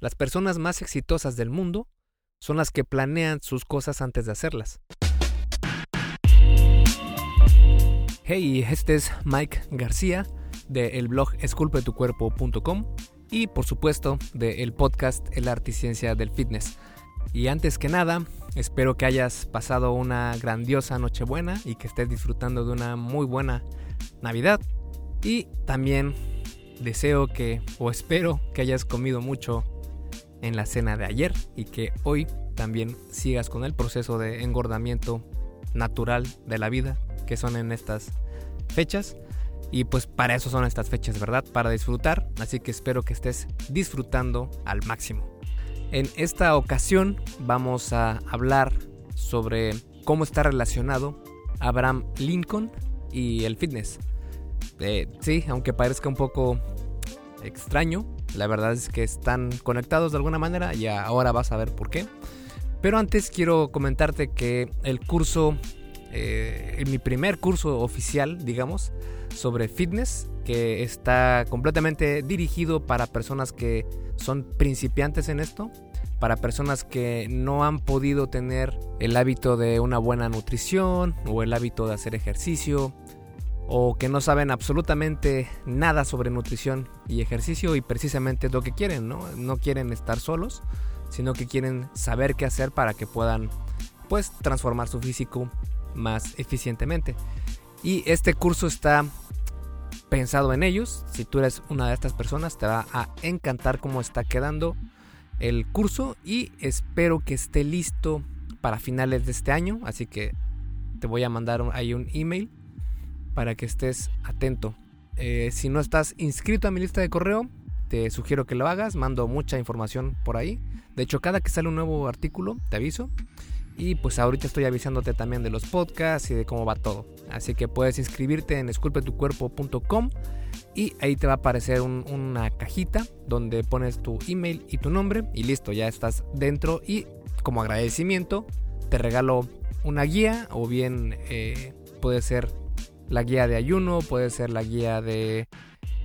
Las personas más exitosas del mundo son las que planean sus cosas antes de hacerlas. Hey, este es Mike García del blog esculpetucuerpo.com y por supuesto del podcast El arte y ciencia del fitness. Y antes que nada, espero que hayas pasado una grandiosa Nochebuena y que estés disfrutando de una muy buena Navidad. Y también deseo que o espero que hayas comido mucho en la cena de ayer y que hoy también sigas con el proceso de engordamiento natural de la vida que son en estas fechas. Y pues para eso son estas fechas, ¿verdad? Para disfrutar. Así que espero que estés disfrutando al máximo. En esta ocasión vamos a hablar sobre cómo está relacionado Abraham Lincoln y el fitness. Eh, sí, aunque parezca un poco extraño, la verdad es que están conectados de alguna manera y ahora vas a ver por qué. Pero antes quiero comentarte que el curso, eh, mi primer curso oficial, digamos, sobre fitness, que está completamente dirigido para personas que son principiantes en esto, para personas que no han podido tener el hábito de una buena nutrición o el hábito de hacer ejercicio o que no saben absolutamente nada sobre nutrición y ejercicio y precisamente es lo que quieren, ¿no? No quieren estar solos, sino que quieren saber qué hacer para que puedan pues transformar su físico más eficientemente. Y este curso está pensado en ellos. Si tú eres una de estas personas, te va a encantar cómo está quedando el curso y espero que esté listo para finales de este año. Así que te voy a mandar ahí un email para que estés atento. Eh, si no estás inscrito a mi lista de correo, te sugiero que lo hagas. Mando mucha información por ahí. De hecho, cada que sale un nuevo artículo, te aviso. Y pues ahorita estoy avisándote también de los podcasts y de cómo va todo. Así que puedes inscribirte en esculpetucuerpo.com y ahí te va a aparecer una cajita donde pones tu email y tu nombre y listo, ya estás dentro y como agradecimiento te regalo una guía o bien eh, puede ser la guía de ayuno, puede ser la guía de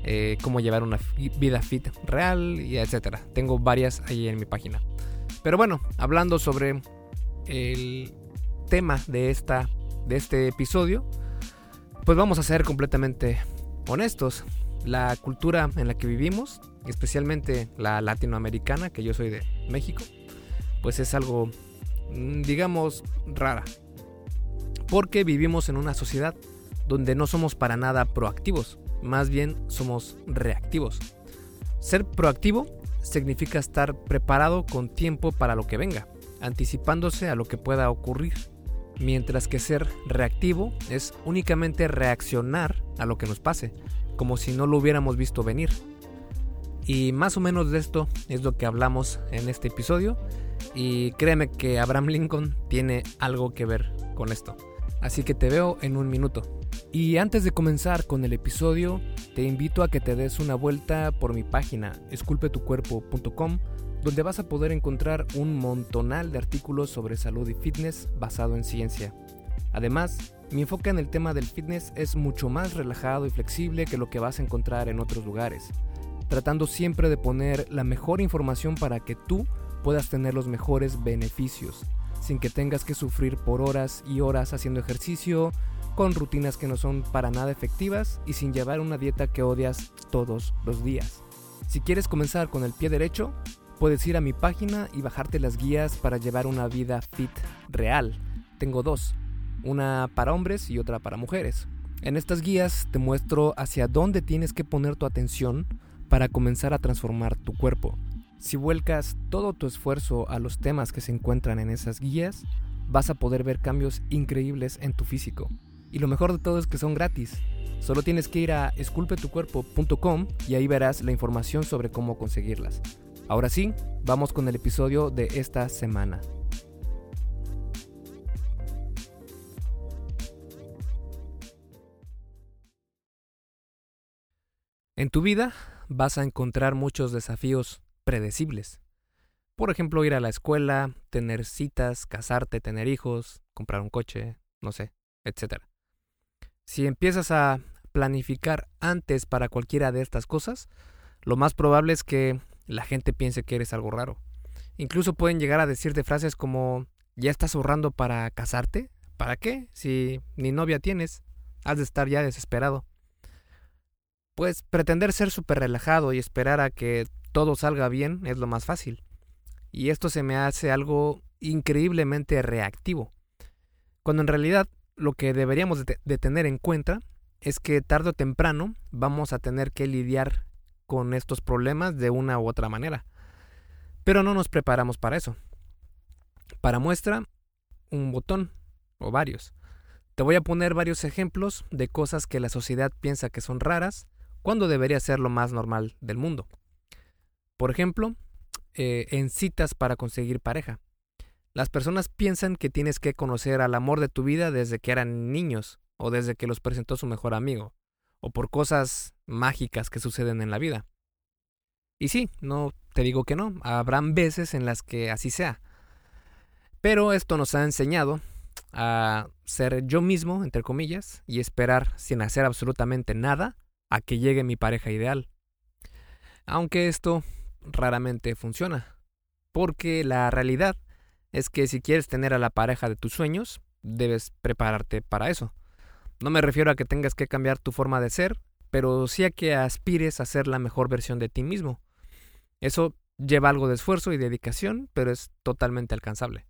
eh, cómo llevar una vida fit real y etcétera. Tengo varias ahí en mi página. Pero bueno, hablando sobre el tema de esta de este episodio, pues vamos a ser completamente honestos. La cultura en la que vivimos, especialmente la latinoamericana, que yo soy de México, pues es algo mm, digamos rara. Porque vivimos en una sociedad donde no somos para nada proactivos, más bien somos reactivos. Ser proactivo significa estar preparado con tiempo para lo que venga, anticipándose a lo que pueda ocurrir, mientras que ser reactivo es únicamente reaccionar a lo que nos pase, como si no lo hubiéramos visto venir. Y más o menos de esto es lo que hablamos en este episodio, y créeme que Abraham Lincoln tiene algo que ver con esto. Así que te veo en un minuto. Y antes de comenzar con el episodio, te invito a que te des una vuelta por mi página esculpetucuerpo.com, donde vas a poder encontrar un montonal de artículos sobre salud y fitness basado en ciencia. Además, mi enfoque en el tema del fitness es mucho más relajado y flexible que lo que vas a encontrar en otros lugares, tratando siempre de poner la mejor información para que tú puedas tener los mejores beneficios, sin que tengas que sufrir por horas y horas haciendo ejercicio, con rutinas que no son para nada efectivas y sin llevar una dieta que odias todos los días. Si quieres comenzar con el pie derecho, puedes ir a mi página y bajarte las guías para llevar una vida fit real. Tengo dos, una para hombres y otra para mujeres. En estas guías te muestro hacia dónde tienes que poner tu atención para comenzar a transformar tu cuerpo. Si vuelcas todo tu esfuerzo a los temas que se encuentran en esas guías, vas a poder ver cambios increíbles en tu físico. Y lo mejor de todo es que son gratis. Solo tienes que ir a esculpetucuerpo.com y ahí verás la información sobre cómo conseguirlas. Ahora sí, vamos con el episodio de esta semana. En tu vida vas a encontrar muchos desafíos predecibles. Por ejemplo, ir a la escuela, tener citas, casarte, tener hijos, comprar un coche, no sé, etc. Si empiezas a planificar antes para cualquiera de estas cosas, lo más probable es que la gente piense que eres algo raro. Incluso pueden llegar a decirte frases como ¿ya estás ahorrando para casarte? ¿Para qué? Si ni novia tienes, has de estar ya desesperado. Pues pretender ser súper relajado y esperar a que todo salga bien es lo más fácil. Y esto se me hace algo increíblemente reactivo. Cuando en realidad lo que deberíamos de, tener en cuenta es que tarde o temprano vamos a tener que lidiar con estos problemas de una u otra manera. Pero no nos preparamos para eso. Para muestra, un botón o varios. Te voy a poner varios ejemplos de cosas que la sociedad piensa que son raras cuando debería ser lo más normal del mundo. Por ejemplo, eh, en citas para conseguir pareja. Las personas piensan que tienes que conocer al amor de tu vida desde que eran niños o desde que los presentó su mejor amigo o por cosas mágicas que suceden en la vida. Y sí, no te digo que no, habrán veces en las que así sea. Pero esto nos ha enseñado a ser yo mismo, entre comillas, y esperar sin hacer absolutamente nada a que llegue mi pareja ideal. Aunque esto raramente funciona, porque la realidad es que si quieres tener a la pareja de tus sueños, debes prepararte para eso. No me refiero a que tengas que cambiar tu forma de ser, pero sí a que aspires a ser la mejor versión de ti mismo. Eso lleva algo de esfuerzo y dedicación, pero es totalmente alcanzable.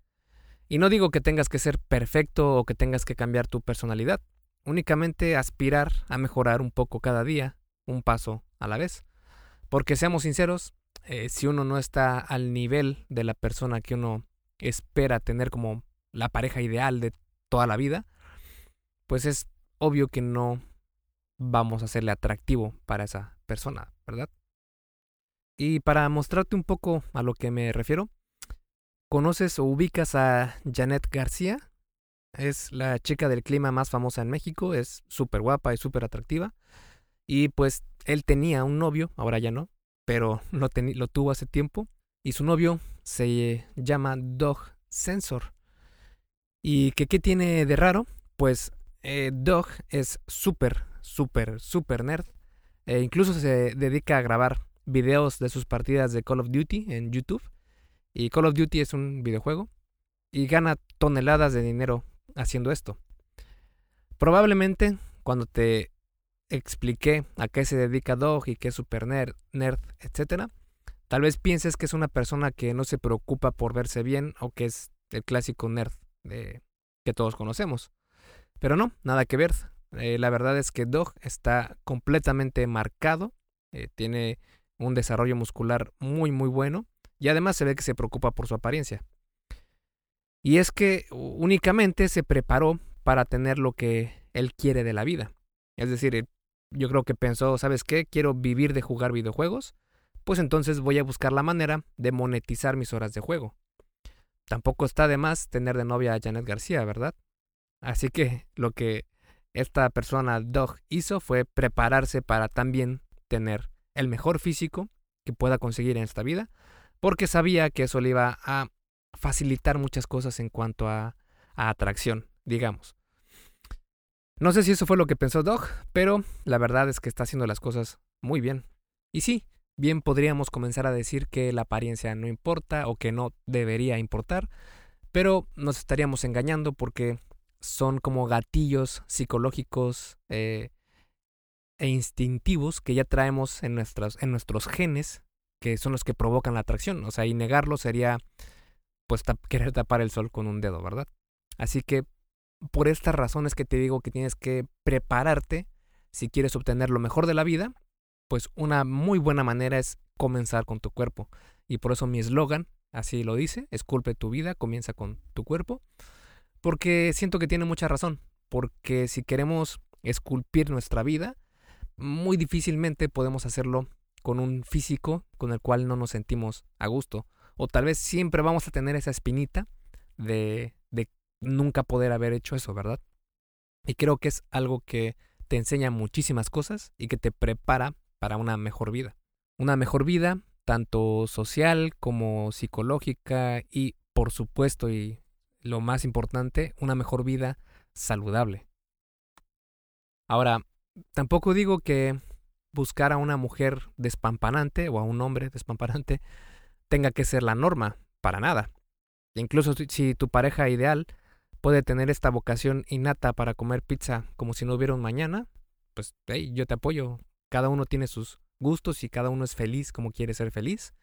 Y no digo que tengas que ser perfecto o que tengas que cambiar tu personalidad, únicamente aspirar a mejorar un poco cada día, un paso a la vez. Porque seamos sinceros, eh, si uno no está al nivel de la persona que uno espera tener como la pareja ideal de toda la vida, pues es obvio que no vamos a hacerle atractivo para esa persona, ¿verdad? Y para mostrarte un poco a lo que me refiero, ¿conoces o ubicas a Janet García? Es la chica del clima más famosa en México, es súper guapa y súper atractiva. Y pues él tenía un novio, ahora ya no, pero lo, lo tuvo hace tiempo. Y su novio se llama Dog Sensor. ¿Y qué, qué tiene de raro? Pues eh, Dog es súper, súper, súper nerd. E incluso se dedica a grabar videos de sus partidas de Call of Duty en YouTube. Y Call of Duty es un videojuego. Y gana toneladas de dinero haciendo esto. Probablemente cuando te expliqué a qué se dedica Dog y qué es super nerd, nerd etc., Tal vez pienses que es una persona que no se preocupa por verse bien o que es el clásico nerd de, que todos conocemos. Pero no, nada que ver. Eh, la verdad es que Dog está completamente marcado, eh, tiene un desarrollo muscular muy muy bueno y además se ve que se preocupa por su apariencia. Y es que únicamente se preparó para tener lo que él quiere de la vida. Es decir, yo creo que pensó, ¿sabes qué? Quiero vivir de jugar videojuegos pues entonces voy a buscar la manera de monetizar mis horas de juego. Tampoco está de más tener de novia a Janet García, ¿verdad? Así que lo que esta persona Dog hizo fue prepararse para también tener el mejor físico que pueda conseguir en esta vida, porque sabía que eso le iba a facilitar muchas cosas en cuanto a, a atracción, digamos. No sé si eso fue lo que pensó Dog, pero la verdad es que está haciendo las cosas muy bien. Y sí, Bien podríamos comenzar a decir que la apariencia no importa o que no debería importar, pero nos estaríamos engañando porque son como gatillos psicológicos eh, e instintivos que ya traemos en, nuestros, en nuestros genes, que son los que provocan la atracción. O sea, y negarlo sería pues querer tapar el sol con un dedo, ¿verdad? Así que por estas razones que te digo que tienes que prepararte si quieres obtener lo mejor de la vida pues una muy buena manera es comenzar con tu cuerpo. Y por eso mi eslogan, así lo dice, esculpe tu vida, comienza con tu cuerpo. Porque siento que tiene mucha razón. Porque si queremos esculpir nuestra vida, muy difícilmente podemos hacerlo con un físico con el cual no nos sentimos a gusto. O tal vez siempre vamos a tener esa espinita de, de nunca poder haber hecho eso, ¿verdad? Y creo que es algo que te enseña muchísimas cosas y que te prepara para una mejor vida. Una mejor vida, tanto social como psicológica y, por supuesto, y lo más importante, una mejor vida saludable. Ahora, tampoco digo que buscar a una mujer despampanante o a un hombre despampanante tenga que ser la norma, para nada. Incluso si tu pareja ideal puede tener esta vocación innata para comer pizza como si no hubiera un mañana, pues hey, yo te apoyo. Cada uno tiene sus gustos y cada uno es feliz como quiere ser feliz.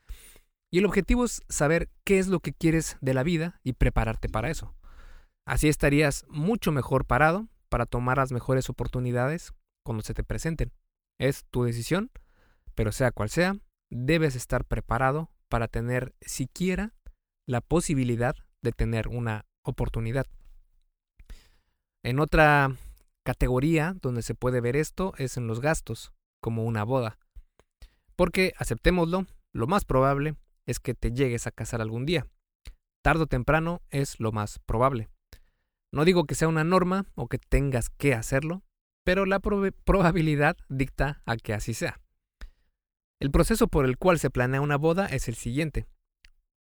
Y el objetivo es saber qué es lo que quieres de la vida y prepararte para eso. Así estarías mucho mejor parado para tomar las mejores oportunidades cuando se te presenten. Es tu decisión, pero sea cual sea, debes estar preparado para tener siquiera la posibilidad de tener una oportunidad. En otra categoría donde se puede ver esto es en los gastos, como una boda. Porque, aceptémoslo, lo más probable es que te llegues a casar algún día. Tardo o temprano es lo más probable. No digo que sea una norma o que tengas que hacerlo, pero la probabilidad dicta a que así sea. El proceso por el cual se planea una boda es el siguiente.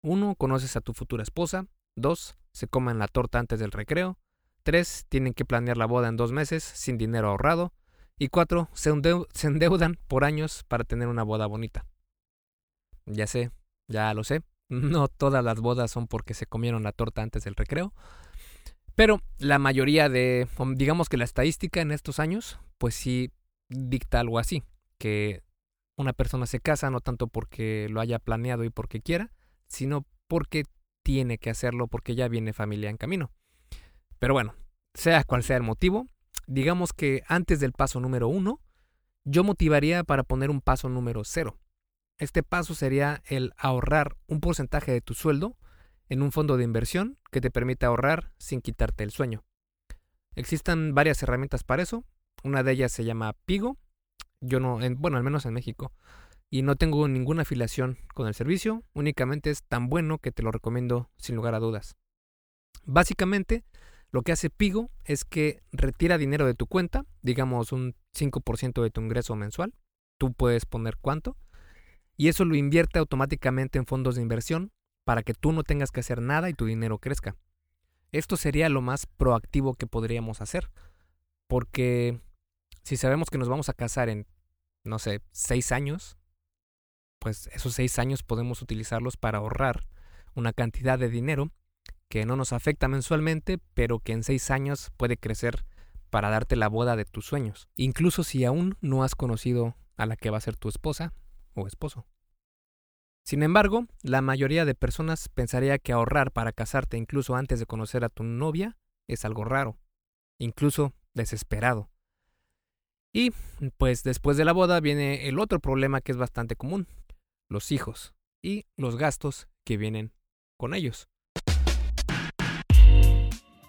1. Conoces a tu futura esposa. 2. Se comen la torta antes del recreo. 3. Tienen que planear la boda en dos meses sin dinero ahorrado. Y 4. Se, se endeudan por años para tener una boda bonita. Ya sé, ya lo sé. No todas las bodas son porque se comieron la torta antes del recreo. Pero la mayoría de, digamos que la estadística en estos años, pues sí dicta algo así, que una persona se casa no tanto porque lo haya planeado y porque quiera, sino porque tiene que hacerlo porque ya viene familia en camino. Pero bueno, sea cual sea el motivo, digamos que antes del paso número uno, yo motivaría para poner un paso número cero. Este paso sería el ahorrar un porcentaje de tu sueldo en un fondo de inversión que te permita ahorrar sin quitarte el sueño. Existen varias herramientas para eso. Una de ellas se llama Pigo. Yo no, bueno, al menos en México. Y no tengo ninguna afiliación con el servicio. Únicamente es tan bueno que te lo recomiendo sin lugar a dudas. Básicamente, lo que hace Pigo es que retira dinero de tu cuenta, digamos un 5% de tu ingreso mensual. Tú puedes poner cuánto. Y eso lo invierte automáticamente en fondos de inversión para que tú no tengas que hacer nada y tu dinero crezca. Esto sería lo más proactivo que podríamos hacer. Porque si sabemos que nos vamos a casar en, no sé, seis años, pues esos seis años podemos utilizarlos para ahorrar una cantidad de dinero que no nos afecta mensualmente, pero que en seis años puede crecer para darte la boda de tus sueños, incluso si aún no has conocido a la que va a ser tu esposa o esposo. Sin embargo, la mayoría de personas pensaría que ahorrar para casarte incluso antes de conocer a tu novia es algo raro, incluso desesperado. Y pues después de la boda viene el otro problema que es bastante común, los hijos y los gastos que vienen con ellos.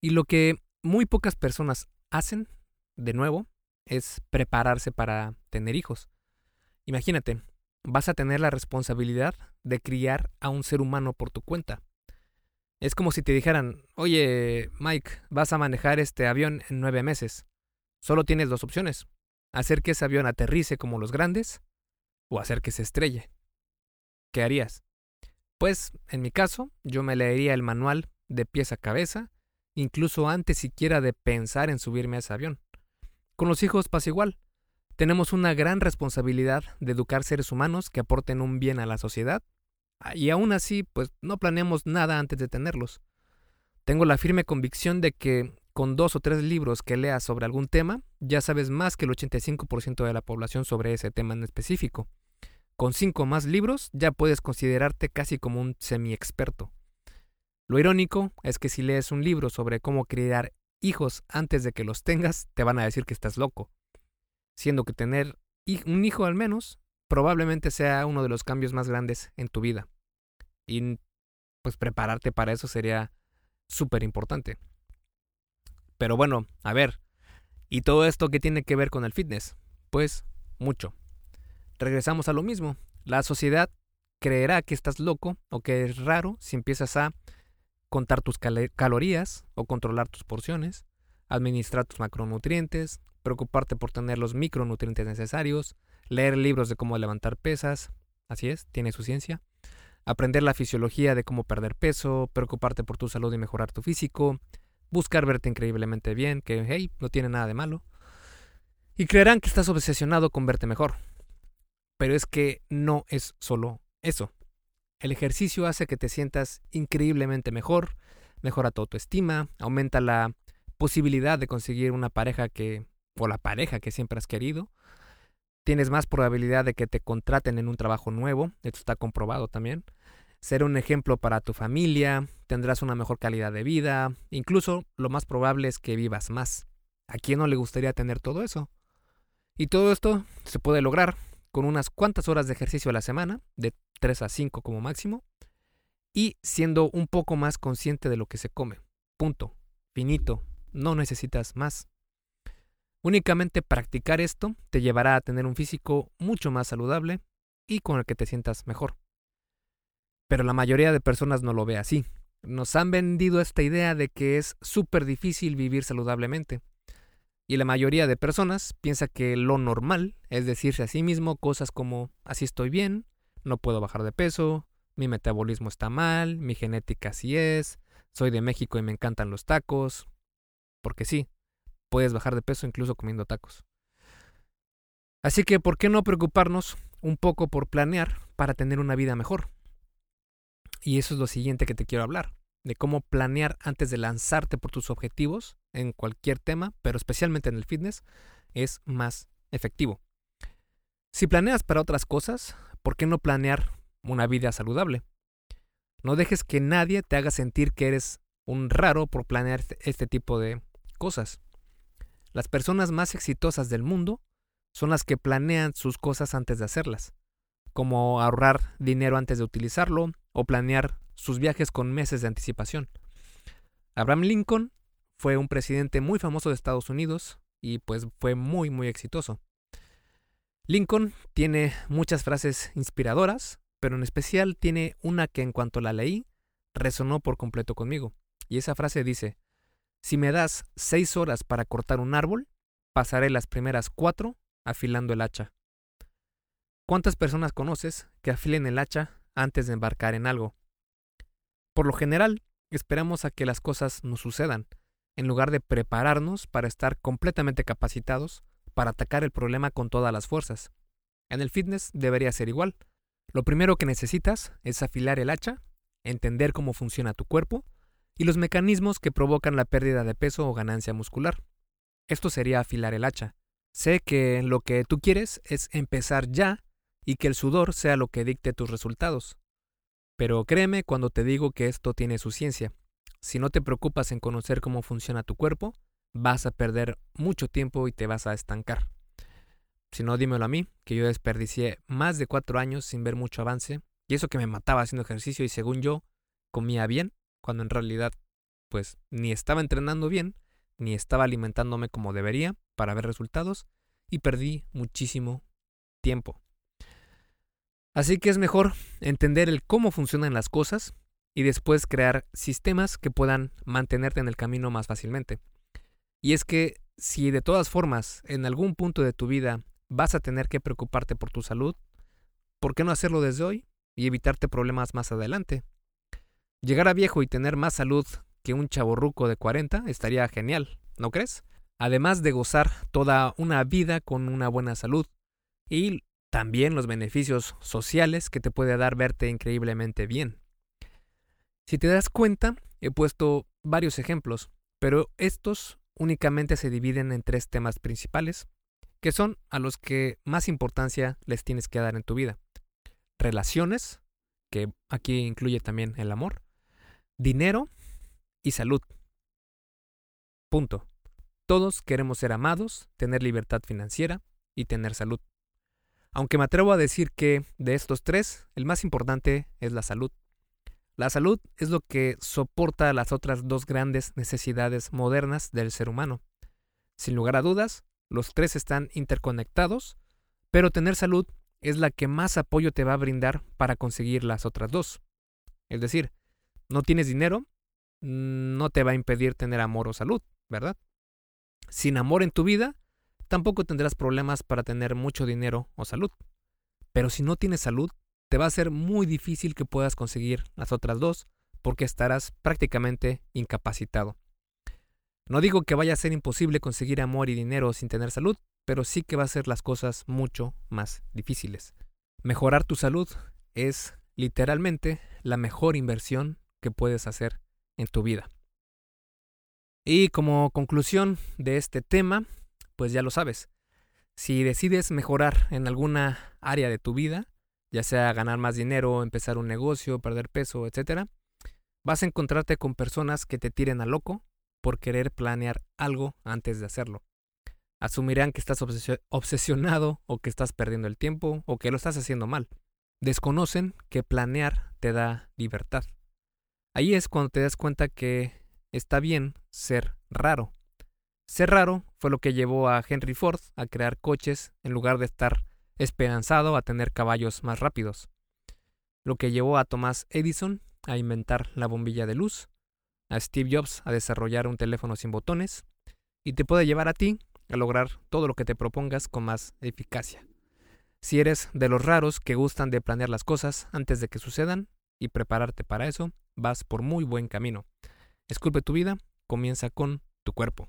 Y lo que muy pocas personas hacen, de nuevo, es prepararse para tener hijos. Imagínate, vas a tener la responsabilidad de criar a un ser humano por tu cuenta. Es como si te dijeran, oye, Mike, vas a manejar este avión en nueve meses. Solo tienes dos opciones. Hacer que ese avión aterrice como los grandes o hacer que se estrelle. ¿Qué harías? Pues, en mi caso, yo me leería el manual de pies a cabeza, incluso antes siquiera de pensar en subirme a ese avión. Con los hijos pasa igual. Tenemos una gran responsabilidad de educar seres humanos que aporten un bien a la sociedad y aún así, pues no planeamos nada antes de tenerlos. Tengo la firme convicción de que con dos o tres libros que leas sobre algún tema, ya sabes más que el 85% de la población sobre ese tema en específico. con cinco más libros ya puedes considerarte casi como un semi-experto. Lo irónico es que si lees un libro sobre cómo criar hijos antes de que los tengas, te van a decir que estás loco. Siendo que tener un hijo al menos probablemente sea uno de los cambios más grandes en tu vida. Y pues prepararte para eso sería súper importante. Pero bueno, a ver, ¿y todo esto qué tiene que ver con el fitness? Pues mucho. Regresamos a lo mismo. La sociedad creerá que estás loco o que es raro si empiezas a contar tus calorías o controlar tus porciones, administrar tus macronutrientes, preocuparte por tener los micronutrientes necesarios, leer libros de cómo levantar pesas, así es, tiene su ciencia, aprender la fisiología de cómo perder peso, preocuparte por tu salud y mejorar tu físico, buscar verte increíblemente bien, que hey, no tiene nada de malo, y creerán que estás obsesionado con verte mejor. Pero es que no es solo eso. El ejercicio hace que te sientas increíblemente mejor, mejora tu autoestima, aumenta la posibilidad de conseguir una pareja que o la pareja que siempre has querido. Tienes más probabilidad de que te contraten en un trabajo nuevo, esto está comprobado también. Ser un ejemplo para tu familia, tendrás una mejor calidad de vida, incluso lo más probable es que vivas más. ¿A quién no le gustaría tener todo eso? Y todo esto se puede lograr con unas cuantas horas de ejercicio a la semana, de 3 a 5 como máximo, y siendo un poco más consciente de lo que se come. Punto. Finito. No necesitas más. Únicamente practicar esto te llevará a tener un físico mucho más saludable y con el que te sientas mejor. Pero la mayoría de personas no lo ve así. Nos han vendido esta idea de que es súper difícil vivir saludablemente. Y la mayoría de personas piensa que lo normal es decirse a sí mismo cosas como así estoy bien, no puedo bajar de peso, mi metabolismo está mal, mi genética así es, soy de México y me encantan los tacos. Porque sí, puedes bajar de peso incluso comiendo tacos. Así que, ¿por qué no preocuparnos un poco por planear para tener una vida mejor? Y eso es lo siguiente que te quiero hablar, de cómo planear antes de lanzarte por tus objetivos en cualquier tema, pero especialmente en el fitness, es más efectivo. Si planeas para otras cosas, ¿por qué no planear una vida saludable? No dejes que nadie te haga sentir que eres un raro por planear este, este tipo de cosas. Las personas más exitosas del mundo son las que planean sus cosas antes de hacerlas, como ahorrar dinero antes de utilizarlo o planear sus viajes con meses de anticipación. Abraham Lincoln fue un presidente muy famoso de Estados Unidos y pues fue muy muy exitoso. Lincoln tiene muchas frases inspiradoras, pero en especial tiene una que en cuanto la leí resonó por completo conmigo. Y esa frase dice, si me das seis horas para cortar un árbol, pasaré las primeras cuatro afilando el hacha. ¿Cuántas personas conoces que afilen el hacha antes de embarcar en algo? Por lo general, esperamos a que las cosas nos sucedan, en lugar de prepararnos para estar completamente capacitados para atacar el problema con todas las fuerzas. En el fitness debería ser igual. Lo primero que necesitas es afilar el hacha, entender cómo funciona tu cuerpo y los mecanismos que provocan la pérdida de peso o ganancia muscular. Esto sería afilar el hacha. Sé que lo que tú quieres es empezar ya y que el sudor sea lo que dicte tus resultados. Pero créeme cuando te digo que esto tiene su ciencia. Si no te preocupas en conocer cómo funciona tu cuerpo, vas a perder mucho tiempo y te vas a estancar. Si no, dímelo a mí, que yo desperdicié más de cuatro años sin ver mucho avance, y eso que me mataba haciendo ejercicio y según yo comía bien, cuando en realidad pues ni estaba entrenando bien, ni estaba alimentándome como debería para ver resultados y perdí muchísimo tiempo. Así que es mejor entender el cómo funcionan las cosas y después crear sistemas que puedan mantenerte en el camino más fácilmente. Y es que si de todas formas en algún punto de tu vida vas a tener que preocuparte por tu salud, ¿por qué no hacerlo desde hoy y evitarte problemas más adelante? Llegar a viejo y tener más salud que un chaborruco de 40 estaría genial, ¿no crees? Además de gozar toda una vida con una buena salud y también los beneficios sociales que te puede dar verte increíblemente bien. Si te das cuenta, he puesto varios ejemplos, pero estos únicamente se dividen en tres temas principales, que son a los que más importancia les tienes que dar en tu vida. relaciones, que aquí incluye también el amor, dinero y salud. Punto. Todos queremos ser amados, tener libertad financiera y tener salud. Aunque me atrevo a decir que de estos tres, el más importante es la salud. La salud es lo que soporta las otras dos grandes necesidades modernas del ser humano. Sin lugar a dudas, los tres están interconectados, pero tener salud es la que más apoyo te va a brindar para conseguir las otras dos. Es decir, no tienes dinero, no te va a impedir tener amor o salud, ¿verdad? Sin amor en tu vida, tampoco tendrás problemas para tener mucho dinero o salud. Pero si no tienes salud, te va a ser muy difícil que puedas conseguir las otras dos porque estarás prácticamente incapacitado. No digo que vaya a ser imposible conseguir amor y dinero sin tener salud, pero sí que va a ser las cosas mucho más difíciles. Mejorar tu salud es literalmente la mejor inversión que puedes hacer en tu vida. Y como conclusión de este tema, pues ya lo sabes. Si decides mejorar en alguna área de tu vida, ya sea ganar más dinero, empezar un negocio, perder peso, etc., vas a encontrarte con personas que te tiren a loco por querer planear algo antes de hacerlo. Asumirán que estás obsesionado o que estás perdiendo el tiempo o que lo estás haciendo mal. Desconocen que planear te da libertad. Ahí es cuando te das cuenta que está bien ser raro ser raro fue lo que llevó a Henry Ford a crear coches en lugar de estar esperanzado a tener caballos más rápidos. Lo que llevó a Thomas Edison a inventar la bombilla de luz, a Steve Jobs a desarrollar un teléfono sin botones, y te puede llevar a ti a lograr todo lo que te propongas con más eficacia. Si eres de los raros que gustan de planear las cosas antes de que sucedan y prepararte para eso, vas por muy buen camino. Esculpe tu vida, comienza con tu cuerpo.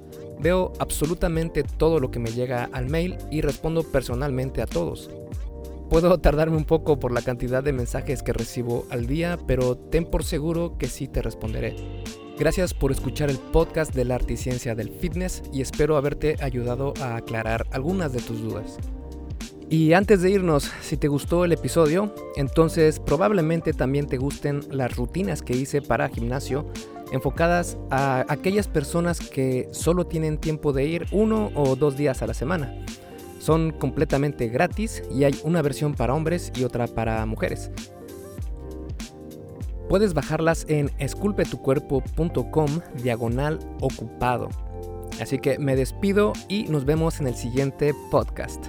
Veo absolutamente todo lo que me llega al mail y respondo personalmente a todos. Puedo tardarme un poco por la cantidad de mensajes que recibo al día, pero ten por seguro que sí te responderé. Gracias por escuchar el podcast de la arte y ciencia del fitness y espero haberte ayudado a aclarar algunas de tus dudas. Y antes de irnos, si te gustó el episodio, entonces probablemente también te gusten las rutinas que hice para gimnasio enfocadas a aquellas personas que solo tienen tiempo de ir uno o dos días a la semana. Son completamente gratis y hay una versión para hombres y otra para mujeres. Puedes bajarlas en esculpetucuerpo.com diagonal ocupado. Así que me despido y nos vemos en el siguiente podcast.